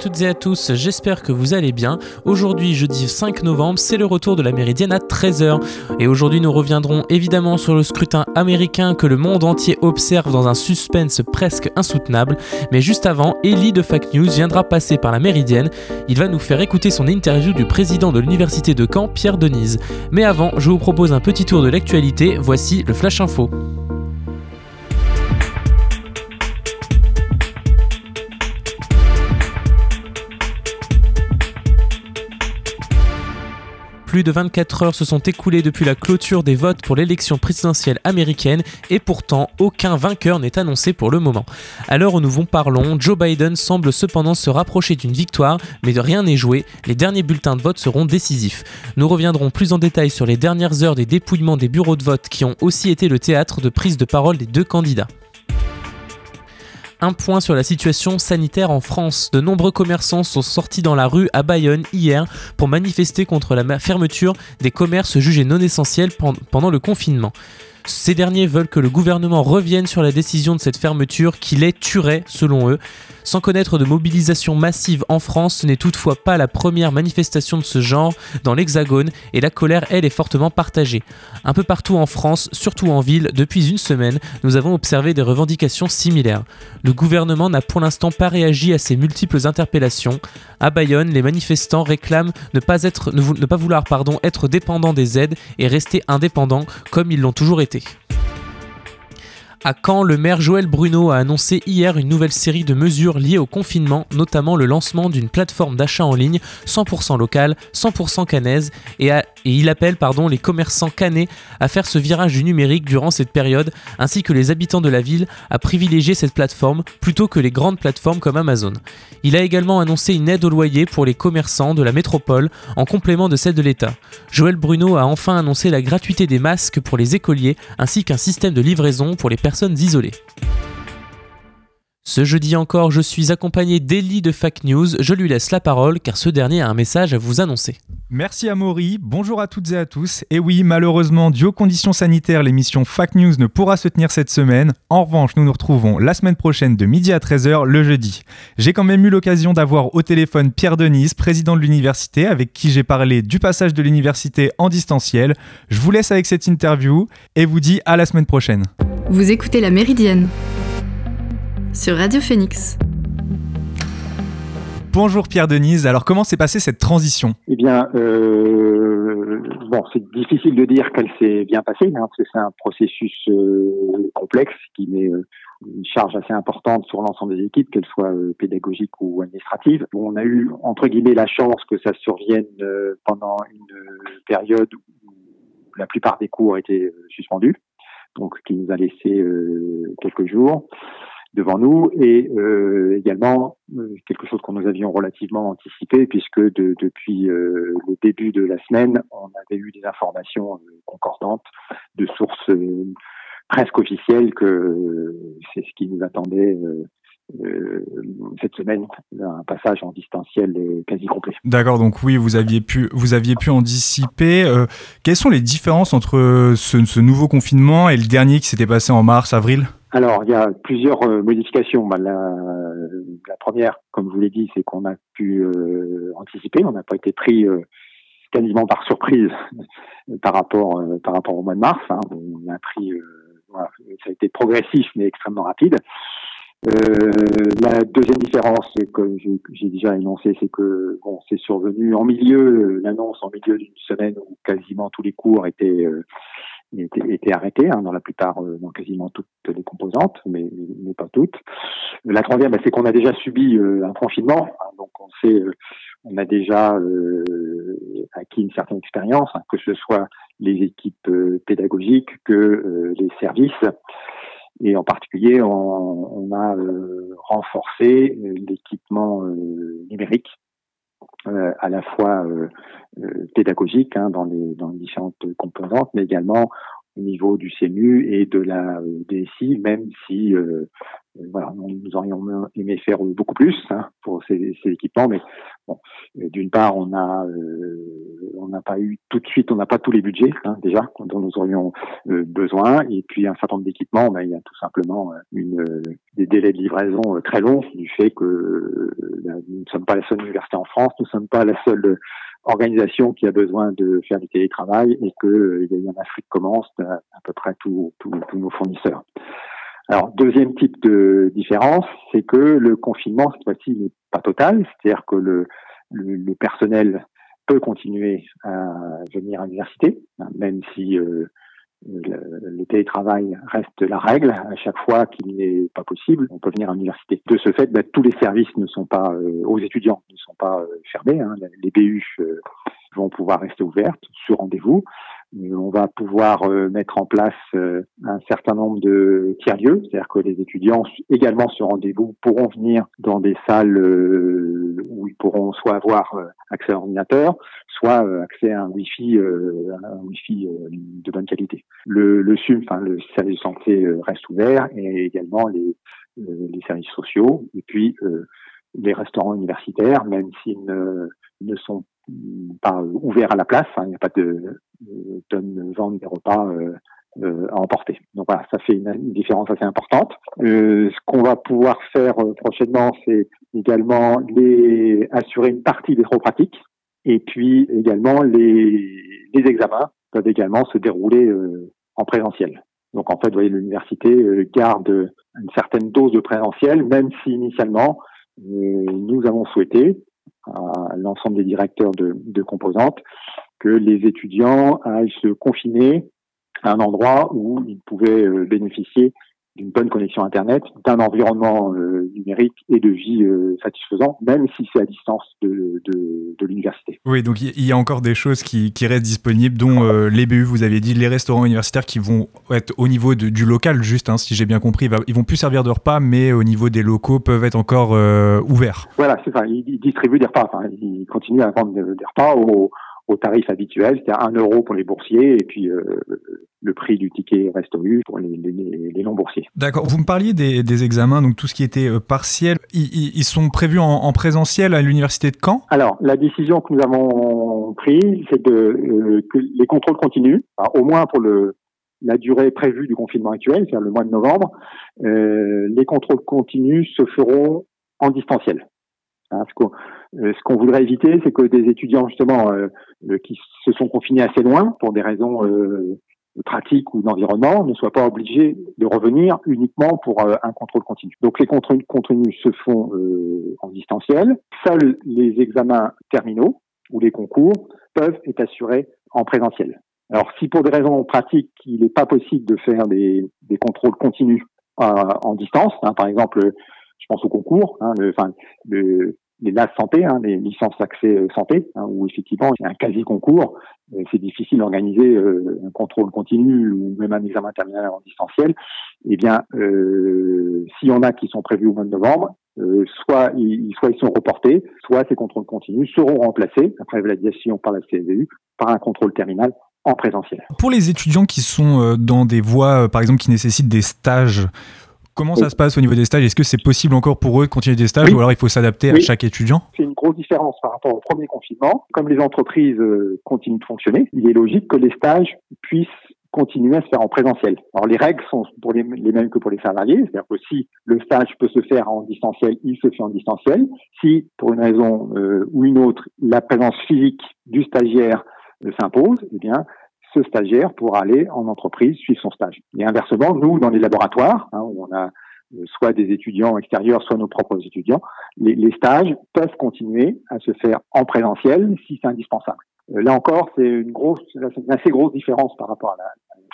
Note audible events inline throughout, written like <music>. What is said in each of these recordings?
Toutes et à tous, j'espère que vous allez bien. Aujourd'hui, jeudi 5 novembre, c'est le retour de la Méridienne à 13h. Et aujourd'hui, nous reviendrons évidemment sur le scrutin américain que le monde entier observe dans un suspense presque insoutenable. Mais juste avant, Ellie de Fact News viendra passer par la Méridienne. Il va nous faire écouter son interview du président de l'université de Caen, Pierre Denise. Mais avant, je vous propose un petit tour de l'actualité. Voici le Flash Info. Plus de 24 heures se sont écoulées depuis la clôture des votes pour l'élection présidentielle américaine et pourtant aucun vainqueur n'est annoncé pour le moment. À l'heure où nous vous parlons, Joe Biden semble cependant se rapprocher d'une victoire, mais de rien n'est joué, les derniers bulletins de vote seront décisifs. Nous reviendrons plus en détail sur les dernières heures des dépouillements des bureaux de vote qui ont aussi été le théâtre de prise de parole des deux candidats. Un point sur la situation sanitaire en France. De nombreux commerçants sont sortis dans la rue à Bayonne hier pour manifester contre la fermeture des commerces jugés non essentiels pendant le confinement. Ces derniers veulent que le gouvernement revienne sur la décision de cette fermeture qui les tuerait selon eux. Sans connaître de mobilisation massive en France, ce n'est toutefois pas la première manifestation de ce genre dans l'Hexagone et la colère, elle, est fortement partagée. Un peu partout en France, surtout en ville, depuis une semaine, nous avons observé des revendications similaires. Le gouvernement n'a pour l'instant pas réagi à ces multiples interpellations. À Bayonne, les manifestants réclament ne pas, être, ne pas vouloir pardon, être dépendants des aides et rester indépendants comme ils l'ont toujours été. À Caen, le maire Joël Bruno a annoncé hier une nouvelle série de mesures liées au confinement, notamment le lancement d'une plateforme d'achat en ligne 100% locale, 100% canaise, et, il appelle pardon, les commerçants canais à faire ce virage du numérique durant cette période, ainsi que les habitants de la ville à privilégier cette plateforme plutôt que les grandes plateformes comme Amazon. Il a également annoncé une aide au loyer pour les commerçants de la métropole, en complément de celle de l'État. Joël Bruno a enfin annoncé la gratuité des masques pour les écoliers, ainsi qu'un système de livraison pour les personnes isolées. Ce jeudi encore, je suis accompagné d'Eli de Fact News. Je lui laisse la parole car ce dernier a un message à vous annoncer. Merci à Maury, bonjour à toutes et à tous. Et oui, malheureusement, dû aux conditions sanitaires, l'émission Fact News ne pourra se tenir cette semaine. En revanche, nous nous retrouvons la semaine prochaine de midi à 13h le jeudi. J'ai quand même eu l'occasion d'avoir au téléphone Pierre Denise, président de l'université, avec qui j'ai parlé du passage de l'université en distanciel. Je vous laisse avec cette interview et vous dis à la semaine prochaine. Vous écoutez La Méridienne sur Radio Phoenix. Bonjour Pierre Denise, alors comment s'est passée cette transition? Eh bien, euh, bon, c'est difficile de dire qu'elle s'est bien passée, hein, parce que c'est un processus euh, complexe qui met euh, une charge assez importante sur l'ensemble des équipes, qu'elles soient pédagogiques ou administratives. on a eu, entre guillemets, la chance que ça survienne pendant une période où la plupart des cours étaient suspendus donc qui nous a laissé euh, quelques jours devant nous. Et euh, également euh, quelque chose qu'on nous avions relativement anticipé puisque depuis le début de la semaine, on avait eu des informations concordantes de sources presque officielles que c'est ce qui nous attendait euh, cette semaine un passage en distanciel quasi complet. D'accord, donc oui, vous aviez pu, vous aviez pu anticiper. Euh, quelles sont les différences entre ce, nouveau confinement et le dernier qui s'était passé en mars, avril? Alors, il y a plusieurs euh, modifications. Bah, la, la, première, comme je vous l'ai dit, c'est qu'on a pu anticiper. On n'a pas été pris quasiment par surprise <laughs> par rapport par rapport au mois de mars. Hein. On a pris, voilà, ça a été progressif mais extrêmement rapide. Euh, la deuxième différence que j'ai déjà énoncé, c'est que bon, c'est survenu en milieu, l'annonce en milieu d'une semaine où quasiment tous les cours étaient euh, étaient, étaient, arrêtés hein, dans la plupart, euh, dans quasiment toutes les composantes, mais, mais pas toutes. La troisième, bah, c'est qu'on a déjà subi euh, un confinement, hein, donc on sait, on a déjà acquis une certaine expérience, hein, que ce soit les équipes pédagogiques que les services. Et en particulier, on, on a euh, renforcé euh, l'équipement euh, numérique à la fois pédagogique hein, dans, les, dans les différentes composantes, mais également au niveau du CMU et de la DSI, même si voilà, nous aurions aimé faire beaucoup plus hein, pour ces, équipements, mais bon, d'une part, on a n'a pas eu tout de suite, on n'a pas tous les budgets hein, déjà dont nous aurions besoin. Et puis un certain nombre d'équipements, ben, il y a tout simplement des délais de livraison très longs du fait que nous ne sommes pas la seule université en France, nous ne sommes pas la seule organisation qui a besoin de faire du télétravail et qu'il y a un afflux de commandes à, peu près tous nos fournisseurs. Alors, deuxième type de différence, c'est que le confinement, cette fois-ci, n'est pas total, c'est-à-dire que le, le, personnel peut continuer à venir à l'université, hein, même si euh, le, télétravail reste la règle. À chaque fois qu'il n'est pas possible, on peut venir à l'université. De ce fait, ben, tous les services ne sont pas euh, aux étudiants ne sont pas euh, fermés. Hein. Les BU vont pouvoir rester ouvertes sur rendez-vous. Euh, on va pouvoir euh, mettre en place euh, un certain nombre de tiers-lieux, c'est-à-dire que les étudiants également sur rendez-vous pourront venir dans des salles où ils pourront soit avoir accès à l'ordinateur, soit accès à un Wi-Fi, un Wi-Fi de bonne qualité. Le, le SUM, enfin le service de santé reste ouvert et également les, les services sociaux et puis les restaurants universitaires, même s'ils ne, ne sont pas ouverts à la place, hein, il n'y a pas de, donne vente des repas euh, euh, à emporter. Donc voilà, ça fait une, différence assez importante. Euh, ce qu'on va pouvoir faire prochainement, c'est également les assurer une partie des trop pratiques et puis également les, les examens peuvent également se dérouler en présentiel. Donc en fait, vous voyez, l'université garde une certaine dose de présentiel, même si initialement nous avons souhaité à l'ensemble des directeurs de, composantes que les étudiants aillent se confiner à un endroit où ils pouvaient euh, bénéficier d'une bonne connexion Internet, d'un environnement euh, numérique et de vie euh, satisfaisant, même si c'est à distance de, de, de l'université. Oui, donc il y a encore des choses qui, qui restent disponibles, dont les BU, vous avez dit, les restaurants universitaires qui vont être au niveau de, du local, juste, hein, si j'ai bien compris. Ils vont plus servir de repas, mais au niveau des locaux, peuvent être encore ouverts. Voilà, c'est ça. Ils, distribuent des repas. Enfin, ils continuent à vendre des, des repas aux au tarif habituel, c'est-à-dire 1 euro pour les boursiers et puis euh, le prix du ticket reste au pour les, non-boursiers. D'accord. Vous me parliez des, examens, donc tout ce qui était euh, partiel. Ils, sont prévus en, présentiel à l'université de Caen? Alors, la décision que nous avons prise, c'est de euh, que les contrôles continuent, au moins pour le, la durée prévue du confinement actuel, c'est-à-dire le mois de novembre. les contrôles continus se feront en distanciel. Hein, ce qu'on voudrait éviter, c'est que des étudiants justement euh, euh, qui se sont confinés assez loin pour des raisons pratiques ou d'environnement ne soient pas obligés de revenir uniquement pour un contrôle continu. Donc les contrôles continus se font en distanciel. Seuls les examens terminaux ou les concours peuvent être assurés en présentiel. Alors si pour des raisons pratiques il n'est pas possible de faire des, des contrôles continus en distance, hein, par exemple je pense au concours, hein, le, enfin, le, les LAS santé, hein, les licences accès euh, santé, hein, où effectivement il y a un quasi concours. C'est difficile d'organiser euh, un contrôle continu ou même un examen terminal en distanciel. Eh bien, euh, s'il y en a qui sont prévus au mois de novembre, euh, soit, ils, soit ils sont reportés, soit ces contrôles continus seront remplacés, après validation par la CSVU, par un contrôle terminal en présentiel. Pour les étudiants qui sont dans des voies, par exemple, qui nécessitent des stages Comment ça se passe au niveau des stages? Est-ce que c'est possible encore pour eux de continuer des stages ou alors il faut s'adapter à chaque étudiant? C'est une grosse différence par rapport au premier confinement. Comme les entreprises euh, continuent de fonctionner, il est logique que les stages puissent continuer à se faire en présentiel. Alors les règles sont pour les, mêmes que pour les salariés, c'est-à-dire que si le stage peut se faire en distanciel, il se fait en distanciel. Si pour une raison euh, ou une autre la présence physique du stagiaire euh, s'impose, eh bien ce stagiaire pourra aller en entreprise suivre son stage. Et inversement, nous, dans les laboratoires, hein, euh, soit des étudiants extérieurs, soit nos propres étudiants, les, stages peuvent continuer à se faire en présentiel si c'est indispensable. Euh, là encore, c'est une grosse, assez grosse différence par rapport à la,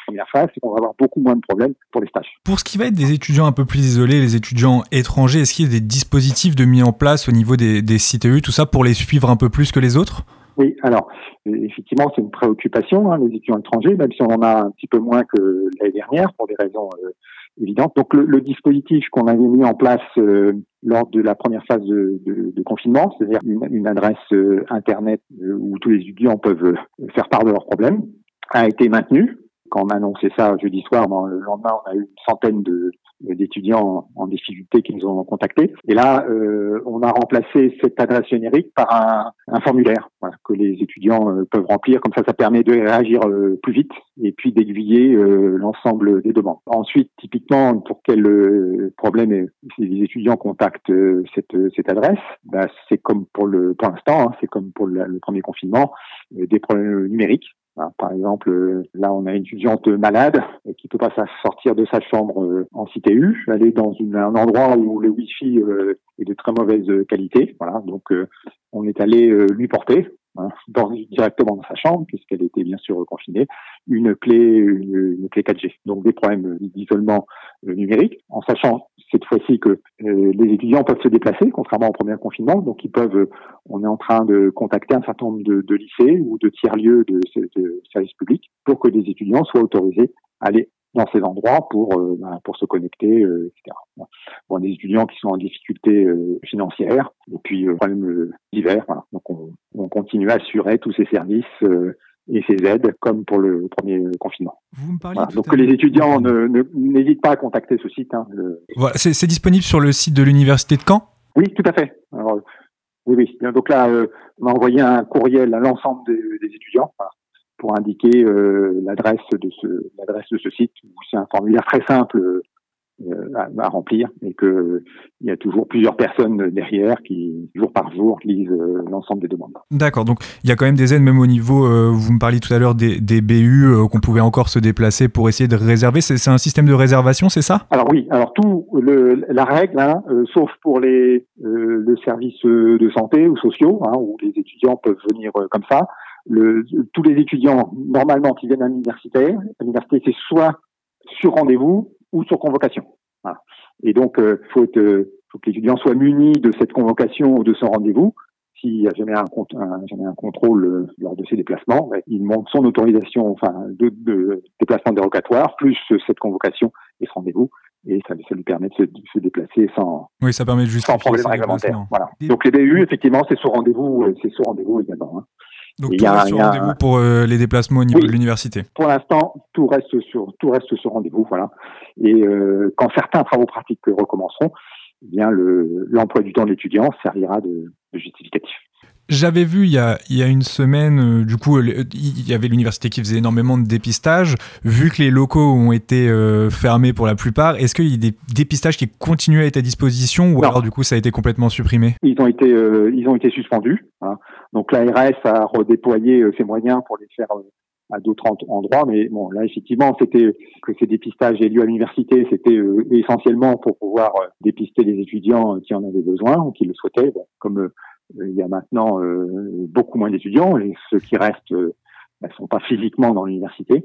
première phase, c'est qu'on va avoir beaucoup moins de problèmes pour les stages. Pour ce qui va être des étudiants un peu plus isolés, les étudiants étrangers, est-ce qu'il y a des dispositifs de mis en place au niveau des, des CTE, tout ça, pour les suivre un peu plus que les autres? Oui, alors effectivement, c'est une préoccupation, hein, les étudiants étrangers, même si on en a un petit peu moins que l'année dernière pour des raisons euh, évidentes. Donc le, dispositif qu'on avait mis en place euh, lors de la première phase de, confinement, c'est-à-dire une, adresse euh, internet où tous les étudiants peuvent faire part de leurs problèmes, a été maintenu. Quand on a annoncé ça jeudi soir, le lendemain, on a eu une centaine d'étudiants en qui ont contactés. Et là, euh, on a remplacé cette adresse générique par un, formulaire que les étudiants euh, peuvent remplir. Comme ça, ça permet de réagir euh, plus vite et puis d'aiguiller l'ensemble des demandes. Ensuite, typiquement, pour quel problème les étudiants contactent cette, cette adresse, bah, c'est comme pour le pour l'instant, hein, c'est comme pour le premier confinement, des problèmes numériques. Par exemple, euh, là, on a une étudiante malade qui peut pas sortir de sa chambre euh, en CTU, aller dans un endroit où le Wi-Fi euh, est de très mauvaise qualité. Voilà, donc on est allé lui porter hein, directement dans sa chambre, puisqu'elle était bien sûr confinée, une clé, une, clé 4G. Donc des problèmes d'isolement numérique, en sachant cette fois-ci que euh, les étudiants peuvent se déplacer, contrairement au premier confinement. Donc, ils peuvent. Euh, on est en train de contacter un certain nombre de, lycées ou de tiers lieux de, de, services publics pour que les étudiants soient autorisés à aller dans ces endroits pour euh, ben, pour se connecter, etc. Bon, des étudiants qui sont en difficulté financière et puis problème divers. Voilà. Donc, on, on, continue à assurer tous ces services et ses aides, comme pour le premier confinement. Vous me parlez Donc que les étudiants n'hésitent pas à contacter ce site. Hein, voilà, c'est disponible sur le site de l'université de Caen? Oui, tout à fait. Alors, oui, oui. Donc là, euh, on a envoyé un courriel à l'ensemble des, étudiants pour indiquer euh, l'adresse de ce l'adresse de ce site. C'est un formulaire très simple euh, à, remplir et que il y a toujours plusieurs personnes derrière qui jour par jour lisent euh, l'ensemble des demandes. D'accord, donc il y a quand même des aides même au niveau, euh, vous me parliez tout à l'heure des, des BU qu'on pouvait encore se déplacer pour essayer de réserver. C'est un système de réservation, c'est ça? Alors oui, alors tout le, la règle, hein, sauf pour les le service de santé ou sociaux, hein, où les étudiants peuvent venir comme ça. Le, tous les étudiants normalement qui viennent à l'université, l'université c'est soit sur rendez-vous ou sur convocation. Voilà. Et donc, euh, faut, être, euh, faut que l'étudiant soit muni de cette convocation ou de son rendez-vous. S'il n'y a jamais un, un, jamais un contrôle euh, lors de ses déplacements, ben, il montre son autorisation, enfin, de, de, déplacement dérogatoire, plus cette convocation et ce rendez-vous et ça, ça, lui permet de se, de se, déplacer sans, oui, ça permet de sans problème réglementaire. Voilà. Donc les BU, effectivement, c'est sous rendez-vous, c'est sous rendez-vous également. Hein. Donc tout reste sur rendez-vous pour euh, les déplacements au niveau de l'université. Pour l'instant, tout reste sur tout reste sur rendez-vous, voilà. Et euh, quand certains travaux pratiques recommenceront, eh bien l'emploi du temps de l'étudiant servira de, de justificatif. J'avais vu il y, a, il y a une semaine, euh, du coup, il y avait l'université qui faisait énormément de dépistage. Vu que les locaux ont été euh, fermés pour la plupart, est-ce qu'il y a des dépistages qui continuent à être à disposition ou alors du coup ça a été complètement supprimé? Ils ont été, euh, ils ont été suspendus. Hein. Donc l'ARS a redéployé ses moyens pour les faire à d'autres endroits, mais bon, là effectivement, c'était que ces dépistages aient lieu à l'université, c'était essentiellement pour pouvoir dépister les étudiants qui en avaient besoin ou qui le souhaitaient. Bon, comme il y a maintenant euh, beaucoup moins d'étudiants et ceux qui restent ne euh, sont pas physiquement dans l'université.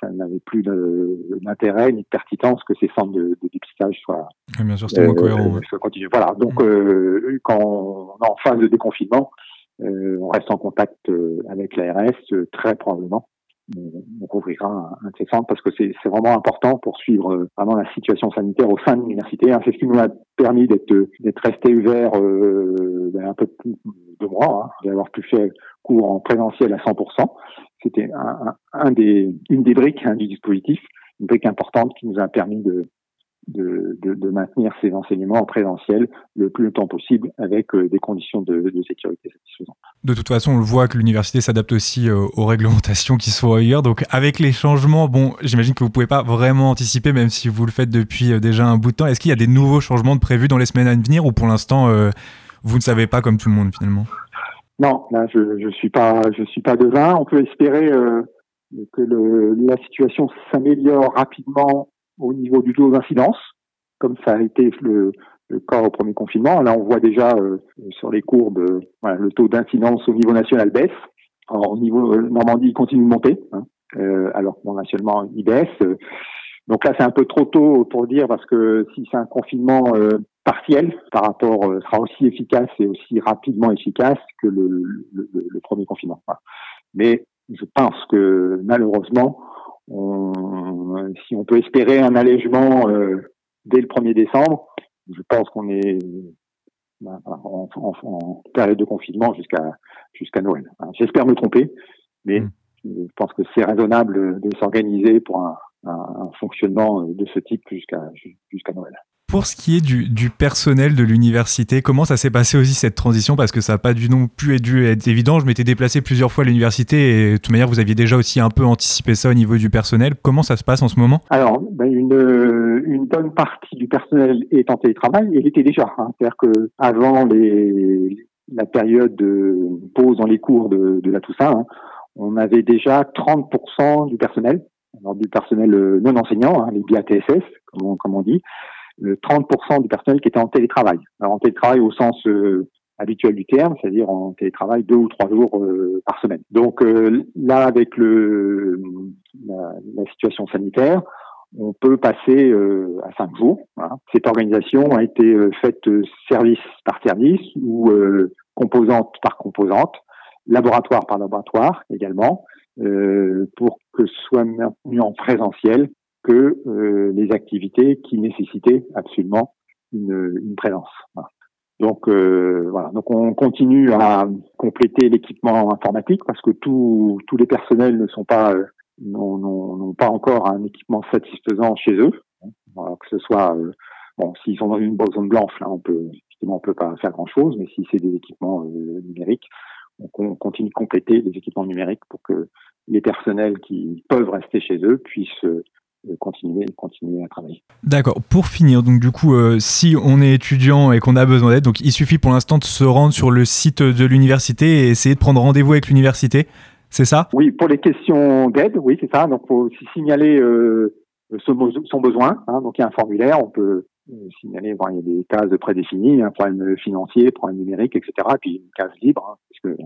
Ça n'avait plus d'intérêt ni de pertinence que ces centres de, de dépistage soient, bien sûr, euh, cohérent, Voilà. Donc, mmh. euh, quand on est en phase de déconfinement, on reste en contact avec l'ARS très probablement on, rouvrira un, un centres parce que c'est vraiment important pour suivre euh, vraiment la situation sanitaire au sein de l'université. Hein. C'est ce qui nous a permis d'être d'être resté ouvert euh, ben, un peu plus de mois, hein, d'avoir pu faire cours en présentiel à 100%. C'était un, un, des, une des briques hein, du dispositif, une brique importante qui nous a permis de, de, de, de, maintenir ces enseignements en présentiel le plus longtemps possible avec euh, des conditions de, de, sécurité satisfaisantes. De toute façon, on le voit que l'université s'adapte aussi euh, aux réglementations qui sont ailleurs. Donc, avec les changements, bon, j'imagine que vous pouvez pas vraiment anticiper, même si vous le faites depuis euh, déjà un bout de temps. Est-ce qu'il y a des nouveaux changements de prévus dans les semaines à venir ou pour l'instant, vous ne savez pas comme tout le monde finalement? Non, là, je je suis pas je suis pas devin. On peut espérer que le, la situation s'améliore rapidement au niveau du taux d'incidence, comme ça a été le, cas au premier confinement. Là, on voit déjà euh, sur les courbes, euh, voilà, le taux d'incidence au niveau national baisse. Alors, au niveau euh, Normandie, il continue de monter, hein, alors que nationalement, il baisse. Donc là, c'est un peu trop tôt pour dire parce que si c'est un confinement partiel par rapport sera aussi efficace et aussi rapidement efficace que le, le, le premier confinement. Mais je pense que malheureusement, on, si on peut espérer un allègement euh, dès le 1er décembre, je pense qu'on est bah, en, période de confinement jusqu'à jusqu'à Noël. J'espère me tromper, mais mm. je pense que c'est raisonnable de s'organiser pour un, un, fonctionnement de ce type jusqu'à jusqu'à Noël. Pour ce qui est du, du personnel de l'université, comment ça s'est passé aussi cette transition? Parce que ça n'a pas dû non plus dû être évident. Je m'étais déplacé plusieurs fois à l'université et de toute manière, vous aviez déjà aussi un peu anticipé ça au niveau du personnel. Comment ça se passe en ce moment? Alors, ben une, bonne partie du personnel est en télétravail et il était déjà. Hein. C'est-à-dire qu'avant la période de pause dans les cours de, la Toussaint, hein, on avait déjà 30% du personnel, alors du personnel euh, non enseignant, hein, les BATSS, comme on dit, 30% du personnel qui était en télétravail. Alors en télétravail au sens euh, habituel du terme, c'est-à-dire en télétravail deux ou trois jours euh, par semaine. Donc là, avec le, la, la, situation sanitaire, on peut passer à cinq jours. Cette organisation a été faite service par service ou composante par composante, laboratoire par laboratoire également, euh, pour que soit maintenu en présentiel que euh, les activités qui nécessitaient absolument une, une présence. Donc euh, voilà, donc on continue à compléter l'équipement informatique parce que tous tous les personnels ne sont pas euh, n'ont pas encore un équipement satisfaisant chez eux. Voilà, que ce soit euh, bon, s'ils sont dans une zone blanche, là, on peut effectivement on peut pas faire grand chose, mais si c'est des équipements numériques, on continue de compléter les équipements numériques pour que les personnels qui peuvent rester chez eux puissent euh, continuer, continuer à travailler. D'accord. Pour finir, donc du coup, euh, si on est étudiant et qu'on a besoin d'aide, donc il suffit pour l'instant de se rendre sur le site de l'université et essayer de prendre rendez-vous avec l'université. C'est ça? Oui, pour les questions d'aide, oui, c'est ça. Donc, faut signaler euh, son, besoin. Hein. Donc, il y a un formulaire, on peut euh, signaler, bon, il y a des cases prédéfinies, un problème financier, problème numérique, etc. Et puis une case libre, hein, parce que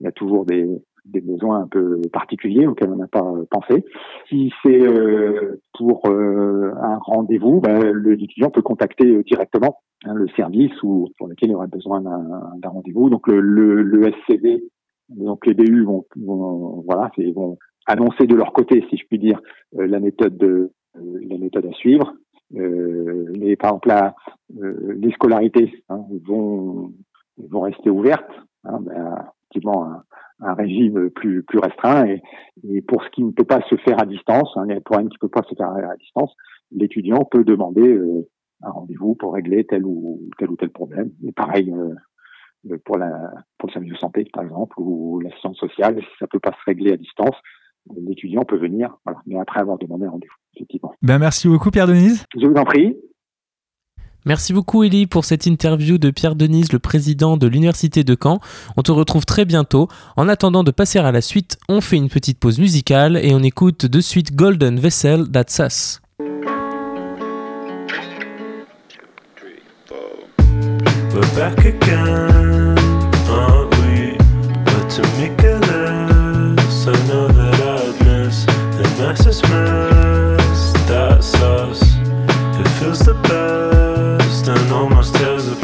il y a toujours des, des besoins un peu particuliers auxquels on n'a pas euh, pensé. Si c'est euh, pour euh, un rendez-vous, ben, l'étudiant peut contacter directement hein, le service ou pour lequel il aurait besoin d'un rendez-vous. Donc le, le, le, SCD, donc les BU vont, vont voilà, vont annoncer de leur côté, si je puis dire, la méthode de la méthode à suivre. mais par exemple, là, les scolarités hein, vont vont rester ouvertes. Hein, ben, effectivement, un, un régime plus, plus restreint. Et, et, pour ce qui ne peut pas se faire à distance, hein, pour un qui ne peut pas se faire à distance, l'étudiant peut demander euh, un rendez-vous pour régler tel ou tel ou tel problème. Et pareil euh, pour, la, pour le service de santé, par exemple, ou l'assistance sociale, si ça peut pas se régler à distance, l'étudiant peut venir, voilà, mais après avoir demandé un rendez-vous, effectivement. Ben merci beaucoup, Pierre Denise. Je vous en prie. Merci beaucoup Elie pour cette interview de Pierre Denise, le président de l'Université de Caen. On te retrouve très bientôt. En attendant de passer à la suite, on fait une petite pause musicale et on écoute de suite Golden Vessel That's Us. someplace on the. Trick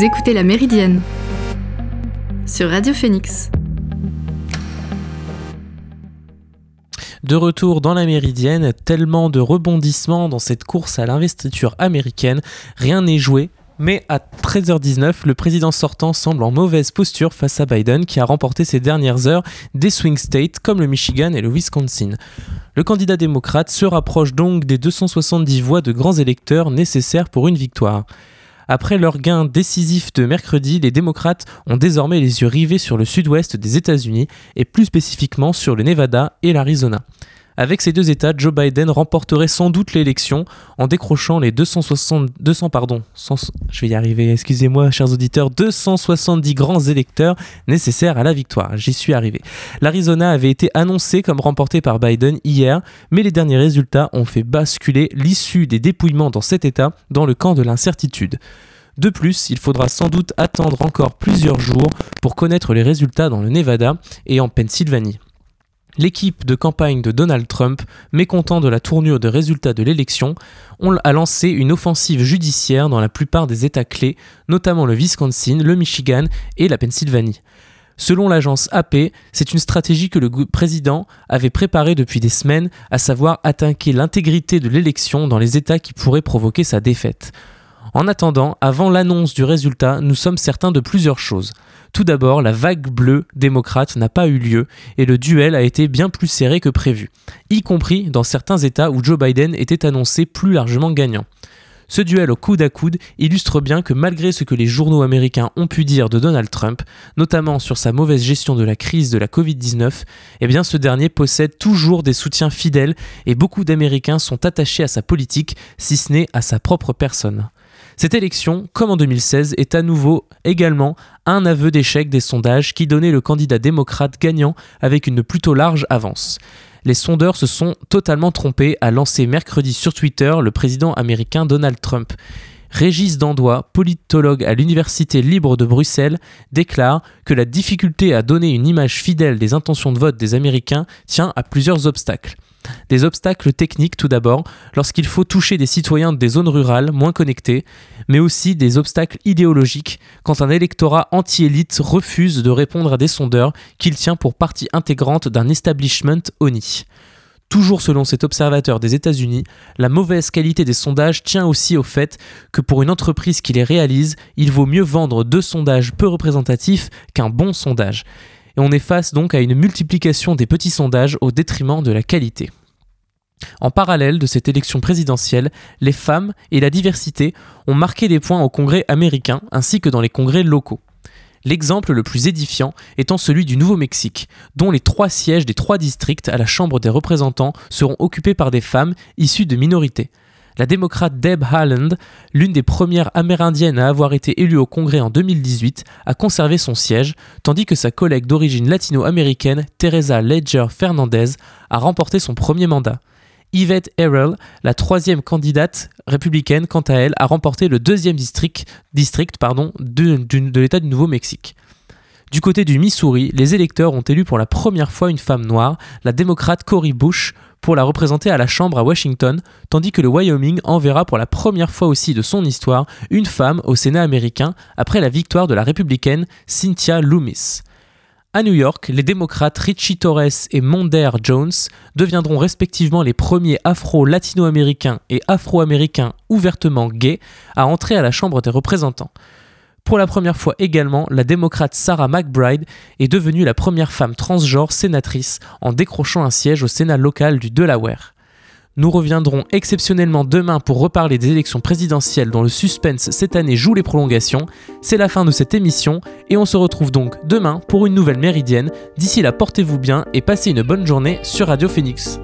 Vous écoutez La Méridienne sur Radio Phoenix. De retour dans la Méridienne, tellement de rebondissements dans cette course à l'investiture américaine, rien n'est joué. Mais à 13h19, le président sortant semble en mauvaise posture face à Biden qui a remporté ces dernières heures des swing states comme le Michigan et le Wisconsin. Le candidat démocrate se rapproche donc des 270 voix de grands électeurs nécessaires pour une victoire. Après leur gain décisif de mercredi, les démocrates ont désormais les yeux rivés sur le sud-ouest des États-Unis et plus spécifiquement sur le Nevada et l'Arizona. Avec ces deux États, Joe Biden remporterait sans doute l'élection en décrochant les 260, 200, pardon, 100 je vais y arriver, excusez-moi, chers auditeurs, 270 grands électeurs nécessaires à la victoire. J'y suis arrivé. L'Arizona avait été annoncé comme remporté par Biden hier, mais les derniers résultats ont fait basculer l'issue des dépouillements dans cet État dans le camp de l'incertitude. De plus, il faudra sans doute attendre encore plusieurs jours pour connaître les résultats dans le Nevada et en Pennsylvanie. L'équipe de campagne de Donald Trump, mécontent de la tournure de résultats de l'élection, a lancé une offensive judiciaire dans la plupart des États clés, notamment le Wisconsin, le Michigan et la Pennsylvanie. Selon l'agence AP, c'est une stratégie que le président avait préparée depuis des semaines, à savoir attaquer l'intégrité de l'élection dans les États qui pourraient provoquer sa défaite. En attendant, avant l'annonce du résultat, nous sommes certains de plusieurs choses. Tout d'abord, la vague bleue démocrate n'a pas eu lieu et le duel a été bien plus serré que prévu, y compris dans certains États où Joe Biden était annoncé plus largement gagnant. Ce duel au coude à coude illustre bien que malgré ce que les journaux américains ont pu dire de Donald Trump, notamment sur sa mauvaise gestion de la crise de la Covid-19, eh ce dernier possède toujours des soutiens fidèles et beaucoup d'Américains sont attachés à sa politique, si ce n'est à sa propre personne. Cette élection, comme en 2016, est à nouveau également un aveu d'échec des sondages qui donnait le candidat démocrate gagnant avec une plutôt large avance. Les sondeurs se sont totalement trompés, à lancer mercredi sur Twitter le président américain Donald Trump. Régis Dandois, politologue à l'Université libre de Bruxelles, déclare que la difficulté à donner une image fidèle des intentions de vote des Américains tient à plusieurs obstacles. Des obstacles techniques tout d'abord, lorsqu'il faut toucher des citoyens des zones rurales moins connectés, mais aussi des obstacles idéologiques quand un électorat anti-élite refuse de répondre à des sondeurs qu'il tient pour partie intégrante d'un establishment ONI. Toujours selon cet observateur des États-Unis, la mauvaise qualité des sondages tient aussi au fait que pour une entreprise qui les réalise, il vaut mieux vendre deux sondages peu représentatifs qu'un bon sondage. Et on est face donc à une multiplication des petits sondages au détriment de la qualité. En parallèle de cette élection présidentielle, les femmes et la diversité ont marqué des points au Congrès américain ainsi que dans les congrès locaux. L'exemple le plus édifiant étant celui du Nouveau-Mexique, dont les trois sièges des trois districts à la Chambre des représentants seront occupés par des femmes issues de minorités. La démocrate Deb Haaland, l'une des premières amérindiennes à avoir été élue au Congrès en 2018, a conservé son siège, tandis que sa collègue d'origine latino-américaine, Teresa Ledger Fernandez, a remporté son premier mandat. Yvette Errol, la troisième candidate républicaine, quant à elle, a remporté le deuxième district, de l'État du Nouveau-Mexique. Du côté du Missouri, les électeurs ont élu pour la première fois une femme noire, la démocrate Cory Bush, pour la représenter à la Chambre à Washington, tandis que le Wyoming enverra pour la première fois aussi de son histoire une femme au Sénat américain après la victoire de la républicaine Cynthia Loomis. À New York, les démocrates Richie Torres et Monder Jones deviendront respectivement les premiers afro-latino-américains et afro-américains ouvertement gays à entrer à la Chambre des représentants. Pour la première fois également, la démocrate Sarah McBride est devenue la première femme transgenre sénatrice en décrochant un siège au Sénat local du Delaware. Nous reviendrons exceptionnellement demain pour reparler des élections présidentielles dont le suspense cette année joue les prolongations. C'est la fin de cette émission et on se retrouve donc demain pour une nouvelle méridienne. D'ici là, portez-vous bien et passez une bonne journée sur Radio Phoenix.